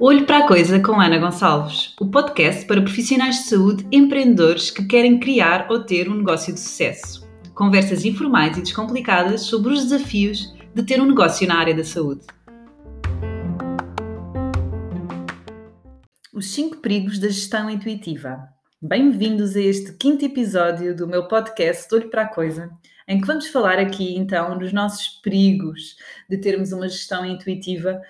Olho para a Coisa com Ana Gonçalves, o podcast para profissionais de saúde empreendedores que querem criar ou ter um negócio de sucesso. Conversas informais e descomplicadas sobre os desafios de ter um negócio na área da saúde. Os 5 perigos da gestão intuitiva. Bem-vindos a este quinto episódio do meu podcast Olho para a Coisa, em que vamos falar aqui então dos nossos perigos de termos uma gestão intuitiva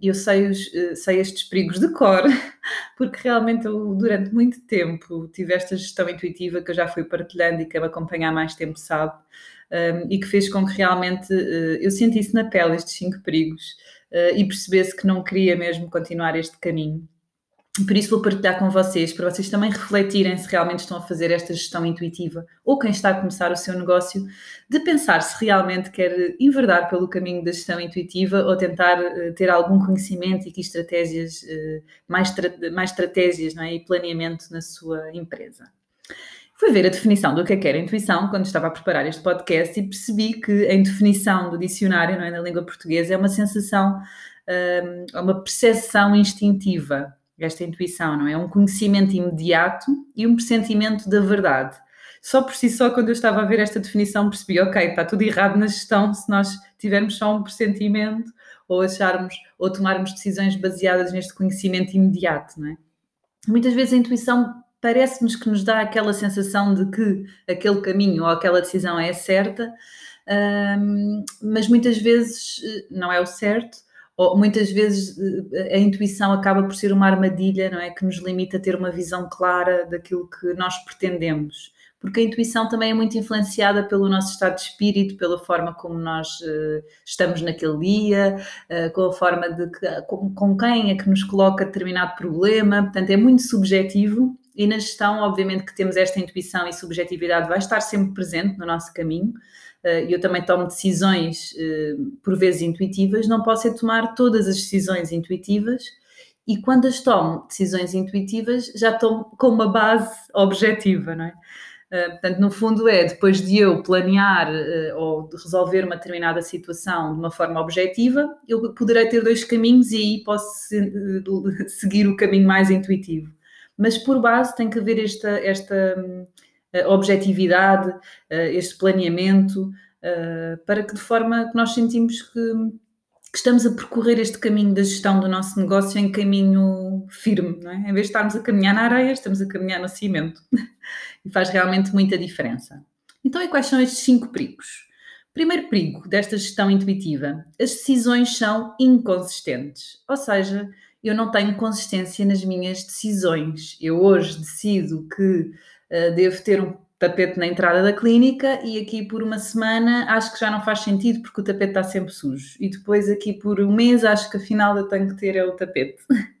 eu sei, os, eh, sei estes perigos de cor, porque realmente eu, durante muito tempo, tive esta gestão intuitiva que eu já fui partilhando e que me acompanha há mais tempo sabe, e que fez com que realmente eh, eu sentisse na pele estes cinco perigos eh, e percebesse que não queria mesmo continuar este caminho. Por isso vou partilhar com vocês, para vocês também refletirem se realmente estão a fazer esta gestão intuitiva ou quem está a começar o seu negócio, de pensar se realmente quer enverdar pelo caminho da gestão intuitiva ou tentar uh, ter algum conhecimento e que estratégias, uh, mais, mais estratégias é? e planeamento na sua empresa. Fui ver a definição do que é que era intuição quando estava a preparar este podcast e percebi que em definição do dicionário, não é, na língua portuguesa, é uma sensação, uh, uma percepção instintiva esta intuição, não é? Um conhecimento imediato e um pressentimento da verdade. Só por si só, quando eu estava a ver esta definição, percebi, ok, está tudo errado na gestão se nós tivermos só um pressentimento ou acharmos ou tomarmos decisões baseadas neste conhecimento imediato, não é? Muitas vezes a intuição parece-nos que nos dá aquela sensação de que aquele caminho ou aquela decisão é certa, mas muitas vezes eh, não é o certo ou muitas vezes eh, a intuição acaba por ser uma armadilha, não é? Que nos limita a ter uma visão clara daquilo que nós pretendemos. Porque a intuição também é muito influenciada pelo nosso estado de espírito, pela forma como nós uh, estamos naquele dia, uh, com a forma de que, com, com quem é que nos coloca determinado problema. Portanto, é muito subjetivo e na gestão, obviamente, que temos esta intuição e subjetividade vai estar sempre presente no nosso caminho, e eu também tomo decisões eh, por vezes intuitivas, não posso é tomar todas as decisões intuitivas e quando as tomo decisões intuitivas já tomo com uma base objetiva, não é? Uh, portanto, no fundo é depois de eu planear ou resolver uma determinada situação de uma forma objetiva, eu poderei ter dois caminhos e aí posso se, seguir o caminho mais intuitivo. Mas por base tem que haver esta, esta objetividade, este planeamento, para que de forma que nós sentimos que, que, estamos a percorrer este caminho da gestão do nosso negócio em caminho firme, não é? Em vez de estarmos a caminhar na areia, estamos a caminhar no cimento. e faz realmente muita diferença. Então, e quais são estes cinco perigos? Primeiro perigo desta gestão intuitiva: as decisões são inconsistentes, ou seja, eu não tenho consistência nas minhas decisões. Eu hoje decido que devo ter um tapete na entrada da clínica e aqui por uma semana acho que já não faz sentido porque o tapete está sempre sujo. E depois aqui por um mês acho que afinal eu tenho que ter é o tapete.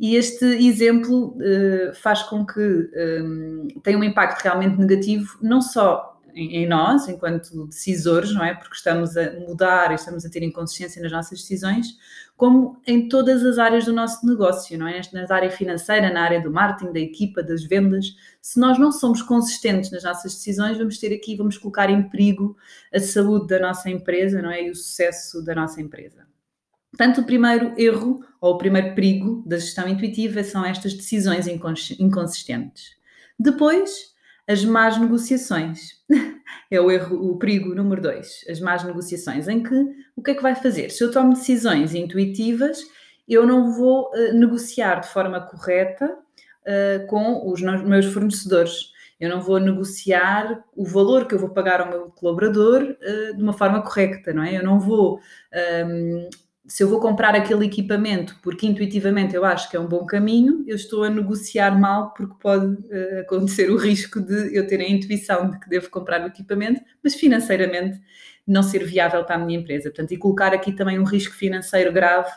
E este exemplo uh, faz com que um, tenha um impacto realmente negativo, não só em, nós, enquanto decisores, não é? Porque estamos a mudar e estamos a ter inconsciência nas nossas decisões, como em todas as áreas do nosso negócio, não é? Na área financeira, na área do marketing, da equipa, das vendas. Se nós não somos consistentes nas nossas decisões, vamos ter aqui, vamos colocar em perigo a saúde da nossa empresa, não é? E o sucesso da nossa empresa. Portanto, o primeiro erro ou o primeiro perigo da gestão intuitiva são estas decisões inconsistentes. Depois, as más negociações. é o erro, o perigo número dois, as más negociações, em que o que é que vai fazer? Se eu tomo decisões intuitivas, eu não vou uh, negociar de forma correta uh, com os meus fornecedores. Eu não vou negociar o valor que eu vou pagar ao meu colaborador uh, de uma forma correta, não é? Eu não vou um, ehm, se eu vou comprar aquele equipamento porque intuitivamente eu acho que é um bom caminho, eu estou a negociar mal porque pode uh, acontecer o risco de eu ter a intuição de que devo comprar o equipamento, mas financeiramente não ser viável para a minha empresa. Portanto, e colocar aqui também um risco financeiro grave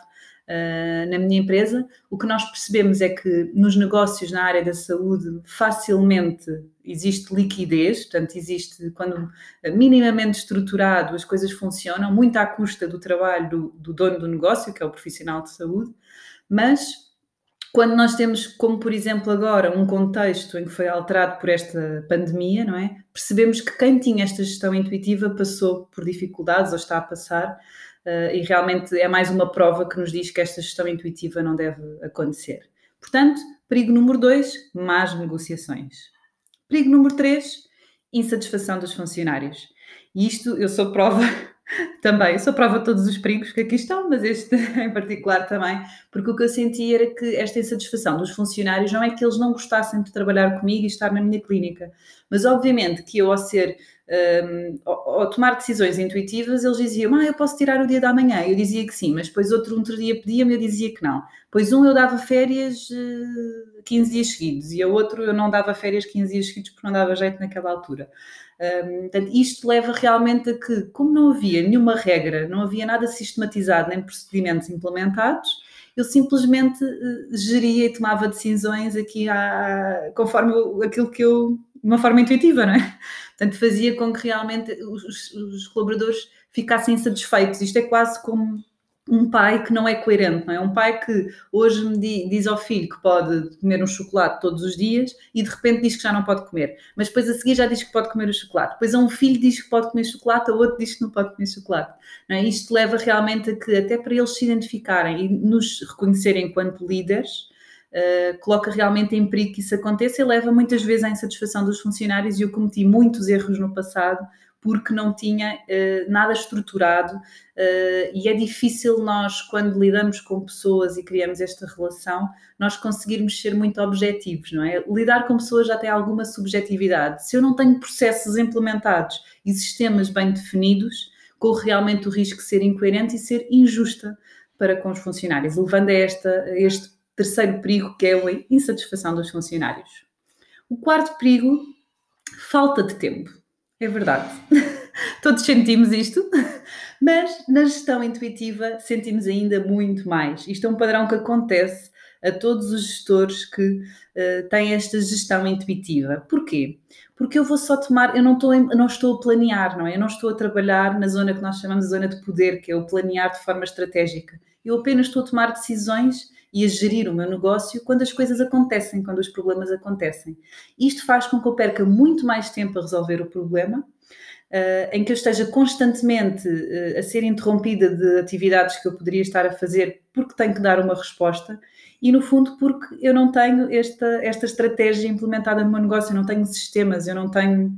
uh, na minha empresa. O que nós percebemos é que nos negócios na área da saúde facilmente existe liquidez, portanto, existe quando minimamente estruturado as coisas funcionam, muito à custa do trabalho do, do dono do negócio, que é o profissional de saúde, mas quando nós temos, como por exemplo agora, um contexto em que foi alterado por esta pandemia, não é? Percebemos que quem tinha esta gestão intuitiva passou por dificuldades ou está a passar, e realmente é mais uma prova que nos diz que esta gestão intuitiva não deve acontecer. Portanto, perigo número dois, más negociações. Perigo número três, insatisfação dos funcionários. E isto eu sou prova também, eu sou prova de todos os perigos que aqui estão, mas este em particular também, porque o que eu senti era que esta insatisfação dos funcionários não é que eles não gostassem de trabalhar comigo e estar na minha clínica, mas obviamente que eu, ao ser, ao, tomar decisões intuitivas, eles diziam, ah, eu posso tirar o dia da manhã, eu dizia que sim, mas depois outro, outro dia pedia-me eu dizia que não. Pois um eu dava férias uh, eh, 15 dias seguidos e a outro eu não dava férias 15 dias seguidos porque não dava jeito naquela altura. Um, portanto, isto leva realmente a que, como não havia nenhuma regra, não havia nada sistematizado nem procedimentos implementados, eu simplesmente uh, geria e tomava decisões aqui à, conforme aquilo que eu, de uma forma intuitiva, não é? Portanto, fazia com que realmente os, os colaboradores ficassem satisfeitos. Isto é quase como um pai que não é coerente, não é? Um pai que hoje me diz ao filho que pode comer um chocolate todos os dias e de repente diz que já não pode comer, mas depois a seguir já diz que pode comer o chocolate. Depois a um filho diz que pode comer chocolate, a outro diz que não pode comer chocolate. É? Isto leva realmente a que, até para eles se identificarem e nos reconhecerem enquanto líderes, Uh, coloca realmente em perigo que isso aconteça e leva muitas vezes à insatisfação dos funcionários e eu cometi muitos erros no passado porque não tinha uh, nada estruturado uh, e é difícil nós, quando lidamos com pessoas e criamos esta relação, nós conseguirmos ser muito objetivos, não é? Lidar com pessoas já tem alguma subjetividade. Se eu não tenho processos implementados e sistemas bem definidos, corro realmente o risco de ser incoerente e ser injusta para com os funcionários, levando a, esta, a este terceiro perigo, que é a insatisfação dos funcionários. O quarto perigo, falta de tempo. É verdade. Todos sentimos isto, mas na gestão intuitiva sentimos ainda muito mais. Isto é um padrão que acontece a todos os gestores que uh, têm esta gestão intuitiva. Porquê? Porque eu vou só tomar, eu não estou, não estou a planear, não é? Eu não estou a trabalhar na zona que nós chamamos de zona de poder, que é o planear de forma estratégica. Eu apenas estou a tomar decisões e a gerir o meu negócio quando as coisas acontecem, quando os problemas acontecem. Isto faz com que eu perca muito mais tempo a resolver o problema, Uh, em que eu esteja constantemente uh, a ser interrompida de atividades que eu poderia estar a fazer porque tenho que dar uma resposta e, no fundo, porque eu não tenho esta, esta estratégia implementada no meu negócio, eu não tenho sistemas, eu não tenho,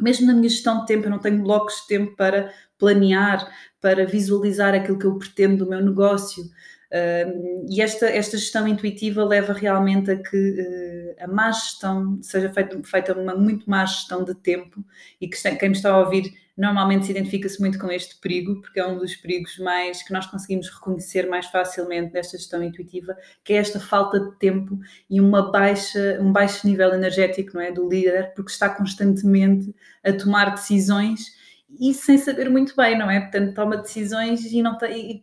mesmo na minha gestão de tempo, eu não tenho blocos de tempo para planear, para visualizar aquilo que eu pretendo do meu negócio. Uh, e esta, esta gestão intuitiva leva realmente a que uh, a má gestão seja feita, feita uma muito má gestão de tempo e que quem me está a ouvir normalmente se identifica-se muito com este perigo, porque é um dos perigos mais que nós conseguimos reconhecer mais facilmente nesta gestão intuitiva, que é esta falta de tempo e uma baixa, um baixo nível energético não é, do líder, porque está constantemente a tomar decisões e sem saber muito bem, não é? Portanto, toma decisões e não, tem,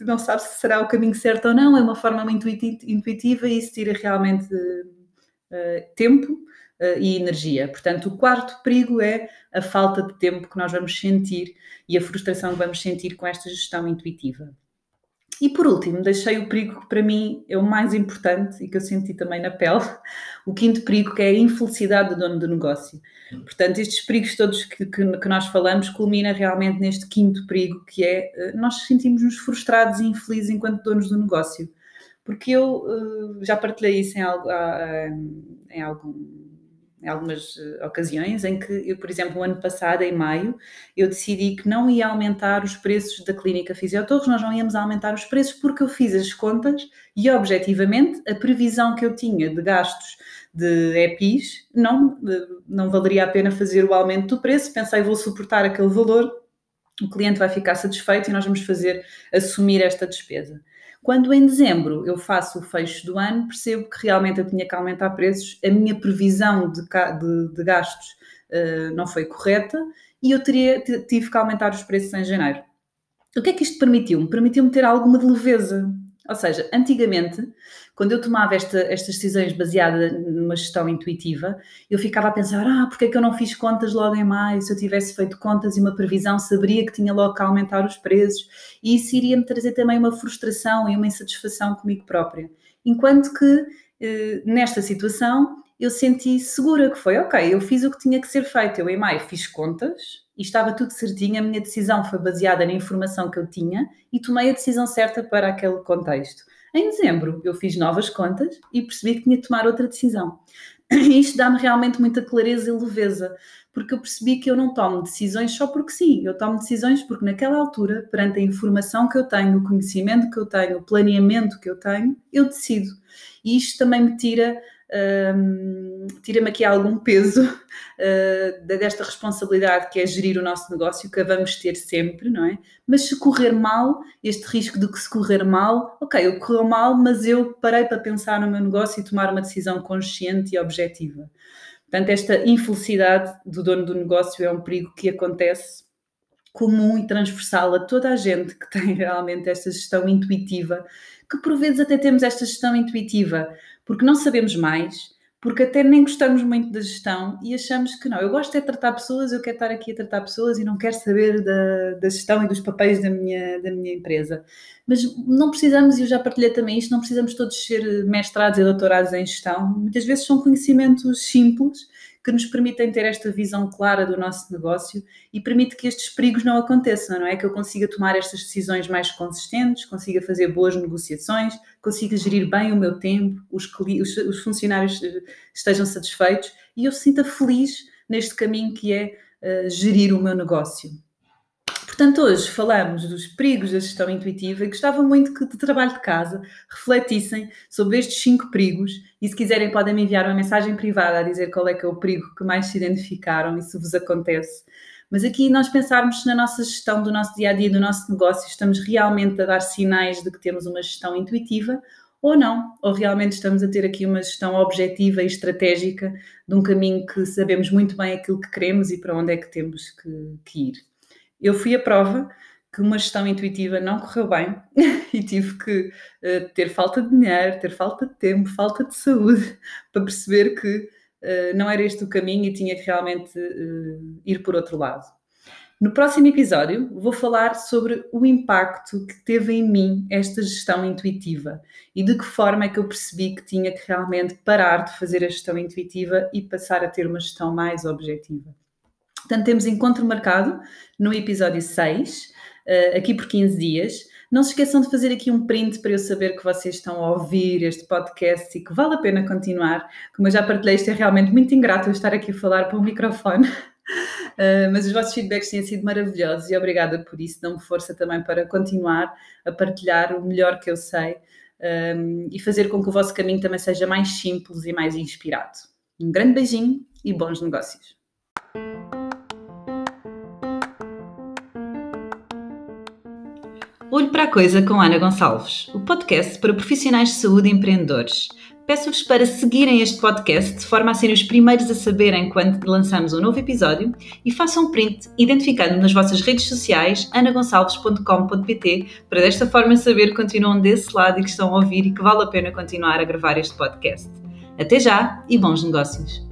e não sabe se será o caminho certo ou não, é uma forma muito intuitiva e isso tira realmente uh, tempo uh, e energia. Portanto, o quarto perigo é a falta de tempo que nós vamos sentir e a frustração que vamos sentir com esta gestão intuitiva. E por último, deixei o perigo que para mim é o mais importante e que eu senti também na pele, o quinto perigo, que é a infelicidade do dono do negócio. Portanto, estes perigos todos que, que, que nós falamos culmina realmente neste quinto perigo, que é eh, nós sentimos-nos frustrados e infelizes enquanto donos do negócio. Porque eu uh, já partilhei isso em, algo, em algum em algumas uh, ocasiões em que eu, por exemplo, o ano passado, em maio, eu decidi que não ia aumentar os preços da clínica Fisiotorres, nós não íamos aumentar os preços porque eu fiz as contas e, objetivamente, a previsão que eu tinha de gastos de EPIs não, uh, não valeria a pena fazer o aumento do preço, pensei, vou suportar aquele valor, o cliente vai ficar satisfeito e nós vamos fazer, assumir esta despesa. Quando em dezembro eu faço o fecho do ano, percebo que realmente eu tinha que aumentar preços, a minha previsão de, de, de gastos uh, não foi correta e eu teria, tive que aumentar os preços em janeiro. O que é que isto permitiu-me? Permitiu-me ter alguma de leveza. Ou seja, antigamente, quando eu tomava esta, estas decisões baseadas numa gestão intuitiva, eu ficava a pensar: ah, porque é que eu não fiz contas logo em maio? Se eu tivesse feito contas e uma previsão, saberia que tinha logo que aumentar os preços, e isso iria-me trazer também uma frustração e uma insatisfação comigo própria. Enquanto que eh, nesta situação eu senti segura que foi, ok, eu fiz o que tinha que ser feito. Eu em maio fiz contas e estava tudo certinho, a minha decisão foi baseada na informação que eu tinha e tomei a decisão certa para aquele contexto. Em dezembro, eu fiz novas contas e percebi que tinha de tomar outra decisão. Isto dá-me realmente muita clareza e leveza, porque eu percebi que eu não tomo decisões só porque sim, eu tomo decisões porque naquela altura, perante a informação que eu tenho, o conhecimento que eu tenho, o planeamento que eu tenho, eu decido. E isto também me tira um, tira-me aqui algum peso uh, desta responsabilidade que é gerir o nosso negócio, que vamos ter sempre, não é? Mas se correr mal, este risco de que se correr mal, ok, eu correu mal, mas eu parei para pensar no meu negócio e tomar uma decisão consciente e objetiva. Portanto, esta infelicidade do dono do negócio é um perigo que acontece comum e transversal a toda a gente que tem realmente esta gestão intuitiva, que por vezes até temos esta gestão intuitiva porque não sabemos mais, porque até nem gostamos muito da gestão e achamos que não, eu gosto é de tratar pessoas, eu quero estar aqui a tratar pessoas e não quero saber da, da gestão e dos papéis da minha, da minha empresa. Mas não precisamos, e eu já partilhei também isto, não precisamos todos ser mestrados e doutorados em gestão. Muitas vezes são conhecimentos simples que nos permitem ter esta visão clara do nosso negócio e permite que estes perigos não aconteçam, não é? Que eu consiga tomar estas decisões mais consistentes, consiga fazer boas negociações, consiga gerir bem o meu tempo, os, os, os funcionários eh, estejam satisfeitos e eu sinta feliz neste caminho que é uh, gerir o meu negócio. Portanto, hoje falamos dos perigos da gestão intuitiva e gostava muito que, de trabalho de casa, refletissem sobre estes cinco perigos e, se quiserem, podem me enviar uma mensagem privada a dizer qual é que é o perigo que mais se identificaram e se vos acontece. Mas aqui nós pensarmos na nossa gestão do nosso dia a dia, do nosso negócio, estamos realmente a dar sinais de que temos uma gestão intuitiva ou não, ou realmente estamos a ter aqui uma gestão objetiva e estratégica de um caminho que sabemos muito bem aquilo que queremos e para onde é que temos que, que ir. Eu fui a prova que uma gestão intuitiva não correu bem e tive que uh, ter falta de dinheiro, ter falta de tempo, falta de saúde para perceber que uh, não era este o caminho e tinha que realmente uh, ir por outro lado. No próximo episódio, vou falar sobre o impacto que teve em mim esta gestão intuitiva e de que forma é que eu percebi que tinha que realmente parar de fazer a gestão intuitiva e passar a ter uma gestão mais objetiva. Portanto, temos encontro marcado no episódio 6, eh, aqui por 15 dias. Não se esqueçam de fazer aqui um print para eu saber que vocês estão a ouvir este podcast e que vale a pena continuar. Como eu já partilhei, isto é realmente muito ingrato eu estar aqui a falar para um microfone. Uh, mas os vossos feedbacks têm sido maravilhosos e obrigada por isso. Dão-me força também para continuar a partilhar o melhor que eu sei um, e fazer com que o vosso caminho também seja mais simples e mais inspirado. Um grande beijinho e bons negócios. Olho para a Coisa com Ana Gonçalves, o podcast para profissionais de saúde e empreendedores. Peço-vos para seguirem este podcast de forma a serem os primeiros a saberem quando lançamos um novo episódio e façam um print identificando nas vossas redes sociais anagonçalves.com.pt para desta forma saber que continuam desse lado e que estão a ouvir e que vale a pena continuar a gravar este podcast. Até já e bons negócios!